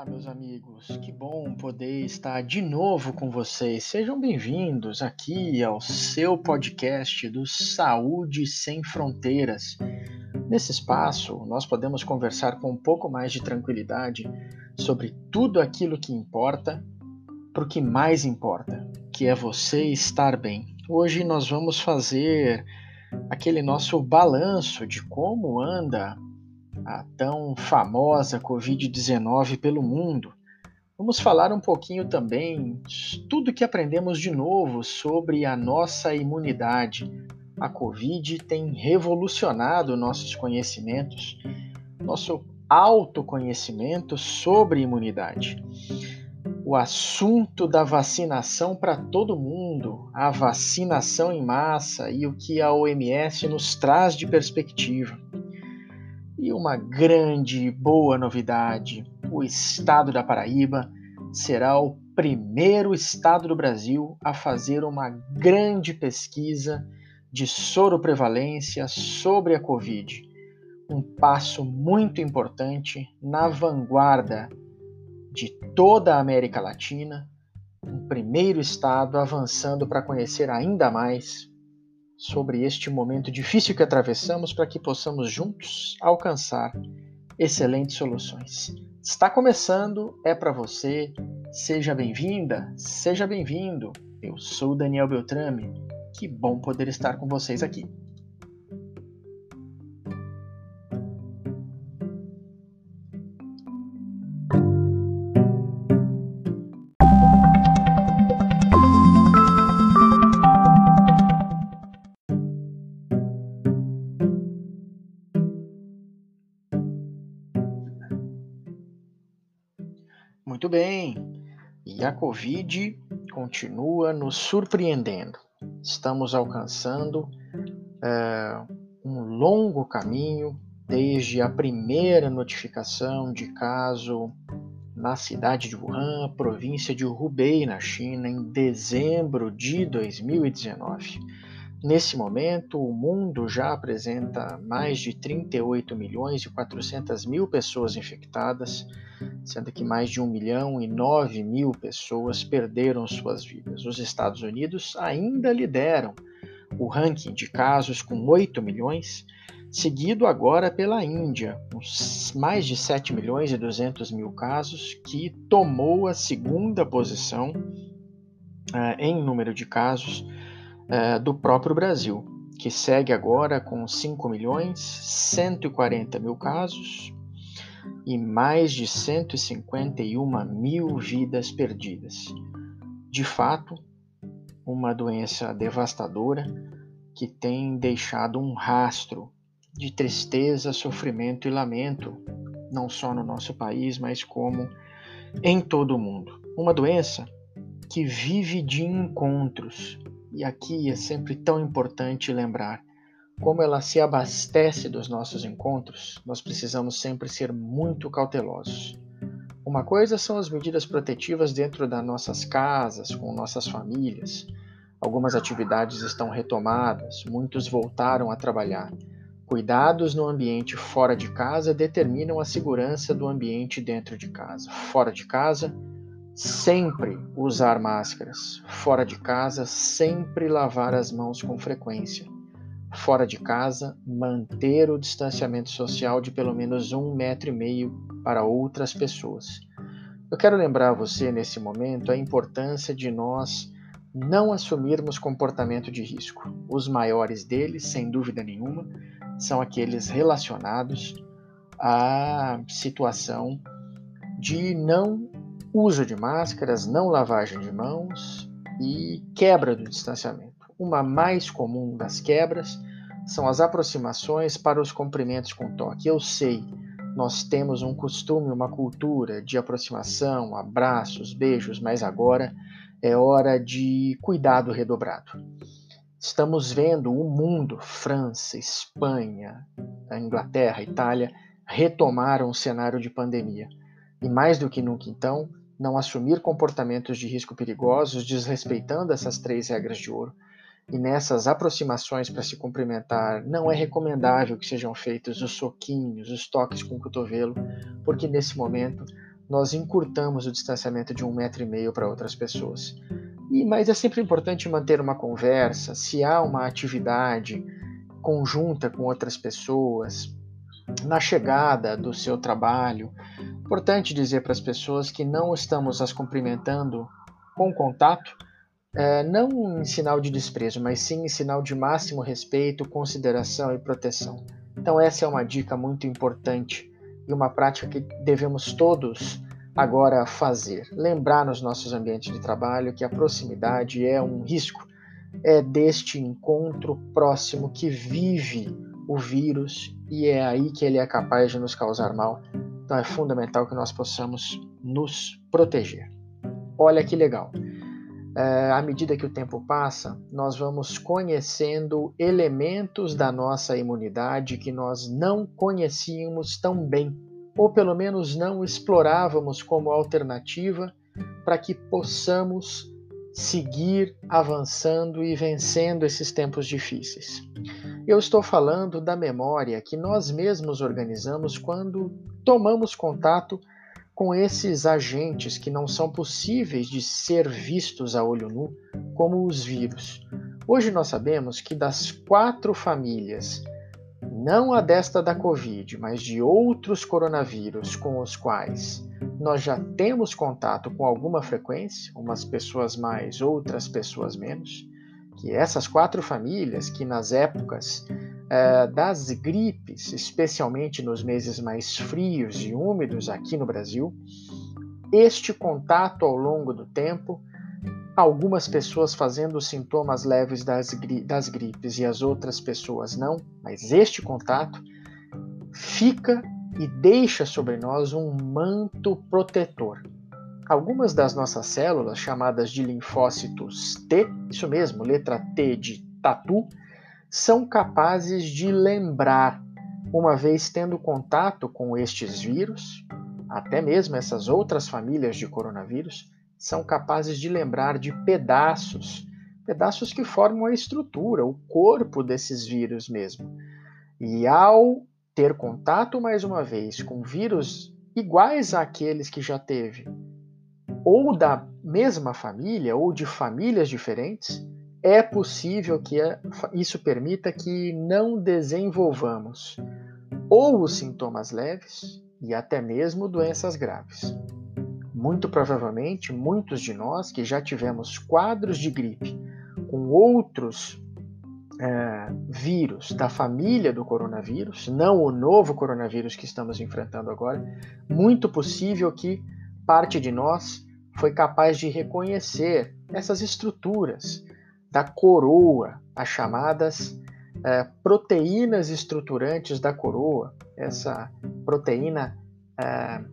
Olá, meus amigos, que bom poder estar de novo com vocês. Sejam bem-vindos aqui ao seu podcast do Saúde Sem Fronteiras. Nesse espaço, nós podemos conversar com um pouco mais de tranquilidade sobre tudo aquilo que importa para o que mais importa, que é você estar bem. Hoje nós vamos fazer aquele nosso balanço de como anda a tão famosa Covid-19 pelo mundo. Vamos falar um pouquinho também tudo que aprendemos de novo sobre a nossa imunidade. A Covid tem revolucionado nossos conhecimentos, nosso autoconhecimento sobre imunidade. O assunto da vacinação para todo mundo, a vacinação em massa e o que a OMS nos traz de perspectiva. E uma grande boa novidade: o estado da Paraíba será o primeiro estado do Brasil a fazer uma grande pesquisa de soroprevalência sobre a Covid. Um passo muito importante na vanguarda de toda a América Latina, um primeiro estado avançando para conhecer ainda mais sobre este momento difícil que atravessamos para que possamos juntos alcançar excelentes soluções. Está começando, é para você. Seja bem-vinda, seja bem-vindo. Eu sou Daniel Beltrame. Que bom poder estar com vocês aqui. A Covid continua nos surpreendendo. Estamos alcançando é, um longo caminho desde a primeira notificação de caso na cidade de Wuhan, província de Hubei, na China, em dezembro de 2019. Nesse momento, o mundo já apresenta mais de 38 milhões e 400 mil pessoas infectadas, sendo que mais de 1 milhão e 9 mil pessoas perderam suas vidas. Os Estados Unidos ainda lideram o ranking de casos com 8 milhões, seguido agora pela Índia, com mais de 7 milhões e 200 mil casos, que tomou a segunda posição uh, em número de casos uh, do próprio Brasil, que segue agora com 5 milhões 140 mil casos e mais de 151 mil vidas perdidas. De fato, uma doença devastadora que tem deixado um rastro de tristeza, sofrimento e lamento, não só no nosso país, mas como em todo o mundo. Uma doença que vive de encontros, e aqui é sempre tão importante lembrar: como ela se abastece dos nossos encontros, nós precisamos sempre ser muito cautelosos. Uma coisa são as medidas protetivas dentro das nossas casas, com nossas famílias. Algumas atividades estão retomadas, muitos voltaram a trabalhar. Cuidados no ambiente fora de casa determinam a segurança do ambiente dentro de casa. Fora de casa, Sempre usar máscaras. Fora de casa, sempre lavar as mãos com frequência. Fora de casa, manter o distanciamento social de pelo menos um metro e meio para outras pessoas. Eu quero lembrar você nesse momento a importância de nós não assumirmos comportamento de risco. Os maiores deles, sem dúvida nenhuma, são aqueles relacionados à situação de não uso de máscaras, não lavagem de mãos e quebra do distanciamento. Uma mais comum das quebras são as aproximações para os cumprimentos com toque. Eu sei, nós temos um costume, uma cultura de aproximação, abraços, beijos, mas agora é hora de cuidado redobrado. Estamos vendo o mundo, França, Espanha, Inglaterra, Itália, retomaram o cenário de pandemia. E mais do que nunca, então, não assumir comportamentos de risco perigosos, desrespeitando essas três regras de ouro. E nessas aproximações para se cumprimentar, não é recomendável que sejam feitos os soquinhos, os toques com o cotovelo, porque nesse momento nós encurtamos o distanciamento de um metro e meio para outras pessoas. E, mas é sempre importante manter uma conversa, se há uma atividade conjunta com outras pessoas, na chegada do seu trabalho. Importante dizer para as pessoas que não estamos as cumprimentando com contato, é, não em sinal de desprezo, mas sim em sinal de máximo respeito, consideração e proteção. Então, essa é uma dica muito importante e uma prática que devemos todos agora fazer. Lembrar nos nossos ambientes de trabalho que a proximidade é um risco. É deste encontro próximo que vive o vírus e é aí que ele é capaz de nos causar mal. Então é fundamental que nós possamos nos proteger. Olha que legal. É, à medida que o tempo passa, nós vamos conhecendo elementos da nossa imunidade que nós não conhecíamos tão bem ou pelo menos não explorávamos como alternativa para que possamos seguir avançando e vencendo esses tempos difíceis. Eu estou falando da memória que nós mesmos organizamos quando tomamos contato com esses agentes que não são possíveis de ser vistos a olho nu, como os vírus. Hoje nós sabemos que das quatro famílias não a desta da Covid, mas de outros coronavírus com os quais nós já temos contato com alguma frequência, umas pessoas mais, outras pessoas menos, que essas quatro famílias que nas épocas eh, das gripes, especialmente nos meses mais frios e úmidos aqui no Brasil, este contato ao longo do tempo algumas pessoas fazendo sintomas leves das, gri das gripes e as outras pessoas não, mas este contato fica e deixa sobre nós um manto protetor. Algumas das nossas células, chamadas de linfócitos T, isso mesmo, letra T de tatu, são capazes de lembrar, uma vez tendo contato com estes vírus, até mesmo essas outras famílias de coronavírus, são capazes de lembrar de pedaços, pedaços que formam a estrutura, o corpo desses vírus mesmo. E ao ter contato mais uma vez com vírus iguais àqueles que já teve, ou da mesma família, ou de famílias diferentes, é possível que isso permita que não desenvolvamos ou os sintomas leves e até mesmo doenças graves. Muito provavelmente, muitos de nós que já tivemos quadros de gripe com outros é, vírus da família do coronavírus, não o novo coronavírus que estamos enfrentando agora, muito possível que parte de nós foi capaz de reconhecer essas estruturas da coroa, as chamadas é, proteínas estruturantes da coroa, essa proteína é,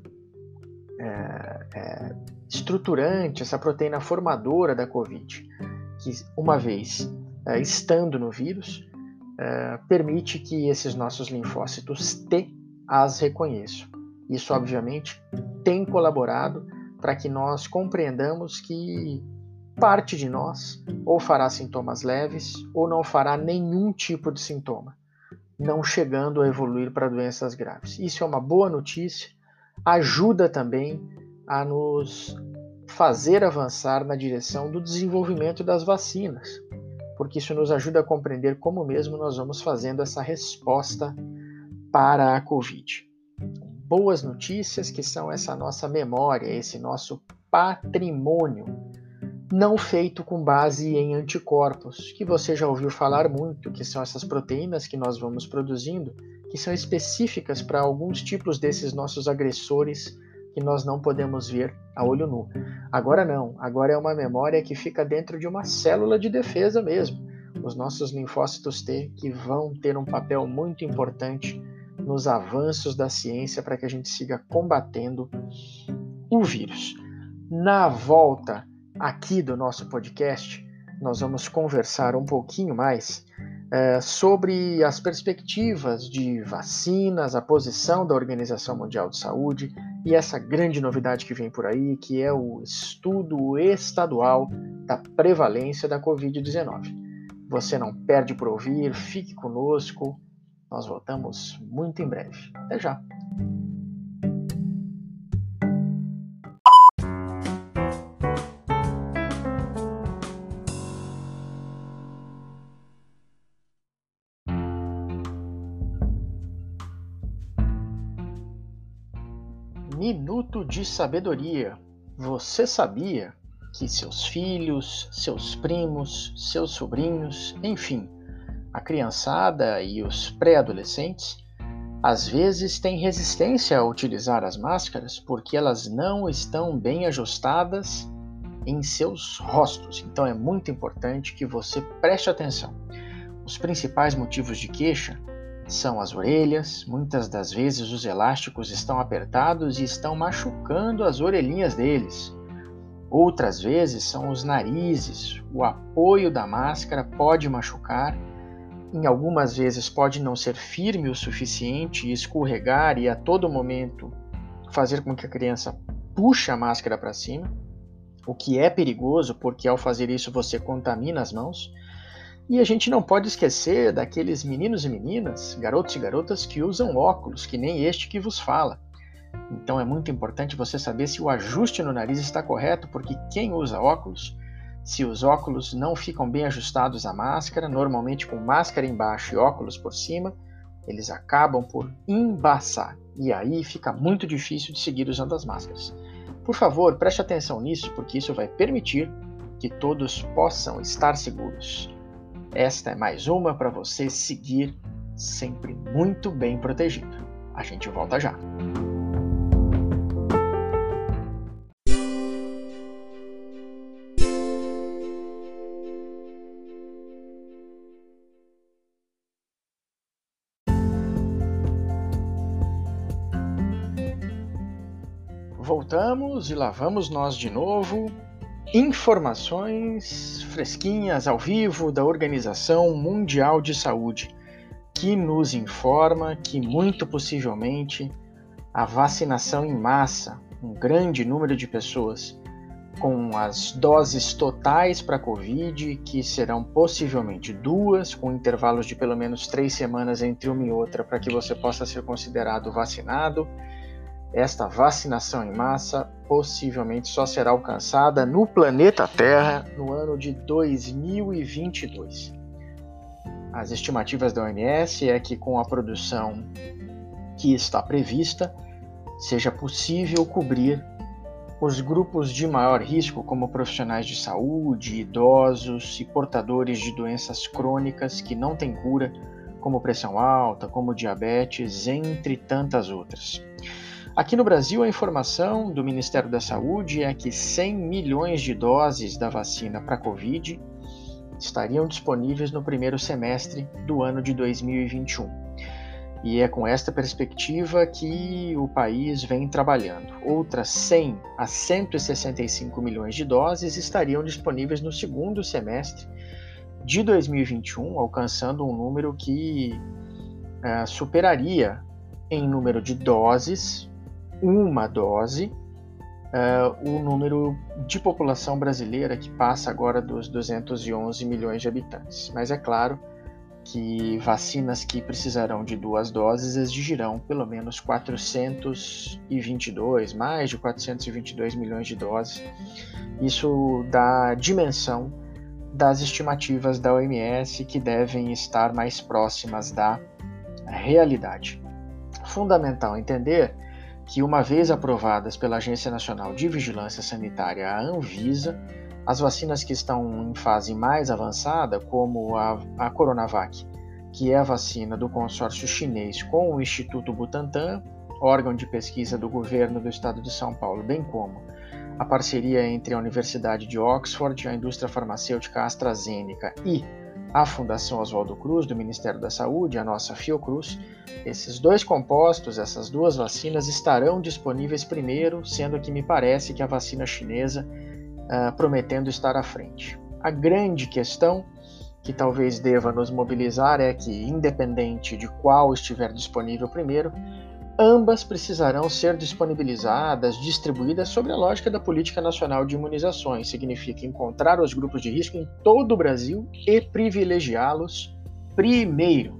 é, é, estruturante, essa proteína formadora da Covid, que uma vez é, estando no vírus, é, permite que esses nossos linfócitos T as reconheçam. Isso, obviamente, tem colaborado para que nós compreendamos que parte de nós ou fará sintomas leves ou não fará nenhum tipo de sintoma, não chegando a evoluir para doenças graves. Isso é uma boa notícia ajuda também a nos fazer avançar na direção do desenvolvimento das vacinas, porque isso nos ajuda a compreender como mesmo nós vamos fazendo essa resposta para a Covid. Boas notícias que são essa nossa memória, esse nosso patrimônio, não feito com base em anticorpos, que você já ouviu falar muito, que são essas proteínas que nós vamos produzindo que são específicas para alguns tipos desses nossos agressores que nós não podemos ver a olho nu. Agora não, agora é uma memória que fica dentro de uma célula de defesa mesmo. Os nossos linfócitos T que vão ter um papel muito importante nos avanços da ciência para que a gente siga combatendo o vírus. Na volta aqui do nosso podcast, nós vamos conversar um pouquinho mais é, sobre as perspectivas de vacinas, a posição da Organização Mundial de Saúde e essa grande novidade que vem por aí, que é o estudo estadual da prevalência da Covid-19. Você não perde por ouvir, fique conosco, nós voltamos muito em breve. Até já! Minuto de Sabedoria. Você sabia que seus filhos, seus primos, seus sobrinhos, enfim, a criançada e os pré-adolescentes, às vezes têm resistência a utilizar as máscaras porque elas não estão bem ajustadas em seus rostos. Então é muito importante que você preste atenção. Os principais motivos de queixa são as orelhas, muitas das vezes os elásticos estão apertados e estão machucando as orelhinhas deles. Outras vezes são os narizes, o apoio da máscara pode machucar, em algumas vezes pode não ser firme o suficiente escorregar e a todo momento fazer com que a criança puxe a máscara para cima, o que é perigoso porque ao fazer isso você contamina as mãos. E a gente não pode esquecer daqueles meninos e meninas, garotos e garotas que usam óculos, que nem este que vos fala. Então é muito importante você saber se o ajuste no nariz está correto, porque quem usa óculos, se os óculos não ficam bem ajustados à máscara, normalmente com máscara embaixo e óculos por cima, eles acabam por embaçar. E aí fica muito difícil de seguir usando as máscaras. Por favor, preste atenção nisso, porque isso vai permitir que todos possam estar seguros. Esta é mais uma para você seguir sempre muito bem protegido. A gente volta já. Voltamos e lá vamos nós de novo informações fresquinhas ao vivo da Organização Mundial de Saúde, que nos informa que muito possivelmente a vacinação em massa, um grande número de pessoas com as doses totais para Covid, que serão possivelmente duas, com intervalos de pelo menos três semanas entre uma e outra, para que você possa ser considerado vacinado esta vacinação em massa possivelmente só será alcançada no planeta Terra no ano de 2022. As estimativas da OMS é que com a produção que está prevista, seja possível cobrir os grupos de maior risco, como profissionais de saúde, idosos e portadores de doenças crônicas que não têm cura, como pressão alta, como diabetes, entre tantas outras. Aqui no Brasil, a informação do Ministério da Saúde é que 100 milhões de doses da vacina para Covid estariam disponíveis no primeiro semestre do ano de 2021. E é com esta perspectiva que o país vem trabalhando. Outras 100 a 165 milhões de doses estariam disponíveis no segundo semestre de 2021, alcançando um número que uh, superaria em número de doses uma dose uh, o número de população brasileira que passa agora dos 211 milhões de habitantes. Mas é claro que vacinas que precisarão de duas doses exigirão pelo menos 422, mais de 422 milhões de doses. Isso dá dimensão das estimativas da OMS que devem estar mais próximas da realidade. Fundamental entender que, uma vez aprovadas pela Agência Nacional de Vigilância Sanitária, a Anvisa, as vacinas que estão em fase mais avançada, como a, a Coronavac, que é a vacina do consórcio chinês com o Instituto Butantan, órgão de pesquisa do governo do estado de São Paulo, bem como a parceria entre a Universidade de Oxford, a indústria farmacêutica AstraZeneca e a Fundação Oswaldo Cruz, do Ministério da Saúde, a nossa Fiocruz, esses dois compostos, essas duas vacinas, estarão disponíveis primeiro, sendo que me parece que a vacina chinesa uh, prometendo estar à frente. A grande questão que talvez deva nos mobilizar é que, independente de qual estiver disponível primeiro, ambas precisarão ser disponibilizadas, distribuídas sobre a lógica da Política Nacional de Imunizações. Significa encontrar os grupos de risco em todo o Brasil e privilegiá-los primeiro.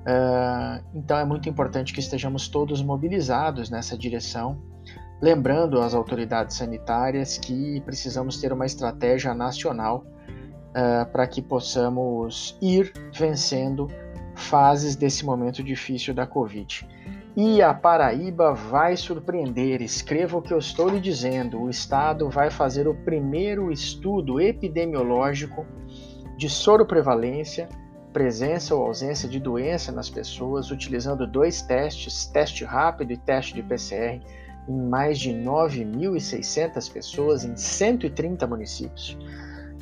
Uh, então é muito importante que estejamos todos mobilizados nessa direção, lembrando às autoridades sanitárias que precisamos ter uma estratégia nacional uh, para que possamos ir vencendo fases desse momento difícil da Covid. E a Paraíba vai surpreender. Escreva o que eu estou lhe dizendo. O Estado vai fazer o primeiro estudo epidemiológico de soroprevalência, presença ou ausência de doença nas pessoas, utilizando dois testes, teste rápido e teste de PCR, em mais de 9.600 pessoas em 130 municípios.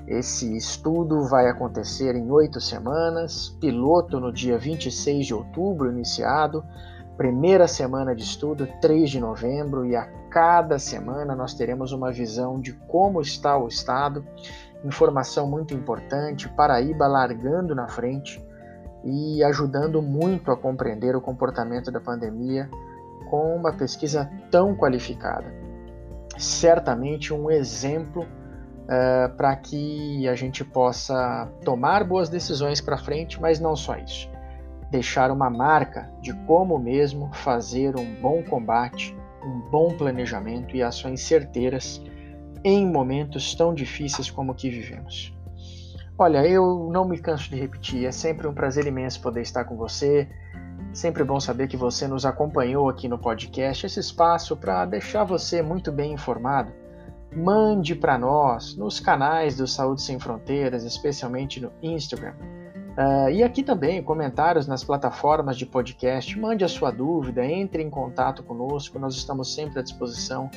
Esse estudo vai acontecer em oito semanas, piloto no dia 26 de outubro, iniciado, primeira semana de estudo, 3 de novembro, e a cada semana nós teremos uma visão de como está o estado, informação muito importante, Paraíba largando na frente e ajudando muito a compreender o comportamento da pandemia com uma pesquisa tão qualificada. Certamente um exemplo uh, para que a gente possa tomar boas decisões para frente, mas não só isso. Deixar uma marca de como mesmo fazer um bom combate, um bom planejamento e ações certeiras em momentos tão difíceis como o que vivemos. Olha, eu não me canso de repetir, é sempre um prazer imenso poder estar com você. Sempre bom saber que você nos acompanhou aqui no podcast, esse espaço para deixar você muito bem informado mande para nós nos canais do Saúde Sem Fronteiras, especialmente no Instagram. Uh, e aqui também, comentários nas plataformas de podcast. Mande a sua dúvida, entre em contato conosco, nós estamos sempre à disposição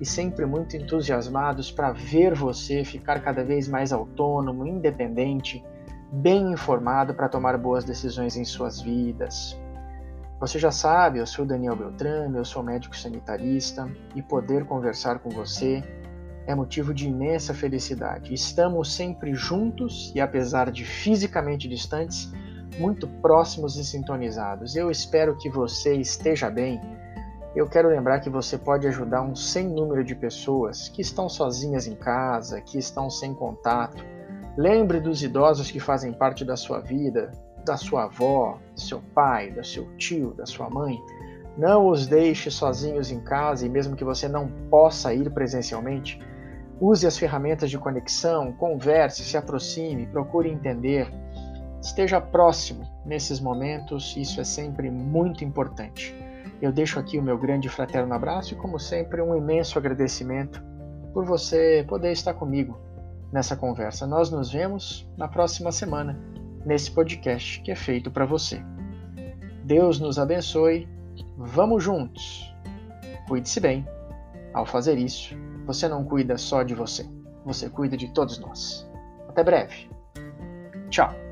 e sempre muito entusiasmados para ver você ficar cada vez mais autônomo, independente, bem informado para tomar boas decisões em suas vidas. Você já sabe, eu sou Daniel Beltrame, eu sou médico sanitarista e poder conversar com você é motivo de imensa felicidade. Estamos sempre juntos e, apesar de fisicamente distantes, muito próximos e sintonizados. Eu espero que você esteja bem. Eu quero lembrar que você pode ajudar um sem número de pessoas que estão sozinhas em casa, que estão sem contato. Lembre dos idosos que fazem parte da sua vida, da sua avó, do seu pai, do seu tio, da sua mãe. Não os deixe sozinhos em casa e mesmo que você não possa ir presencialmente, Use as ferramentas de conexão, converse, se aproxime, procure entender. Esteja próximo nesses momentos, isso é sempre muito importante. Eu deixo aqui o meu grande fraterno abraço e, como sempre, um imenso agradecimento por você poder estar comigo nessa conversa. Nós nos vemos na próxima semana, nesse podcast que é feito para você. Deus nos abençoe. Vamos juntos. Cuide-se bem. Ao fazer isso, você não cuida só de você, você cuida de todos nós. Até breve. Tchau.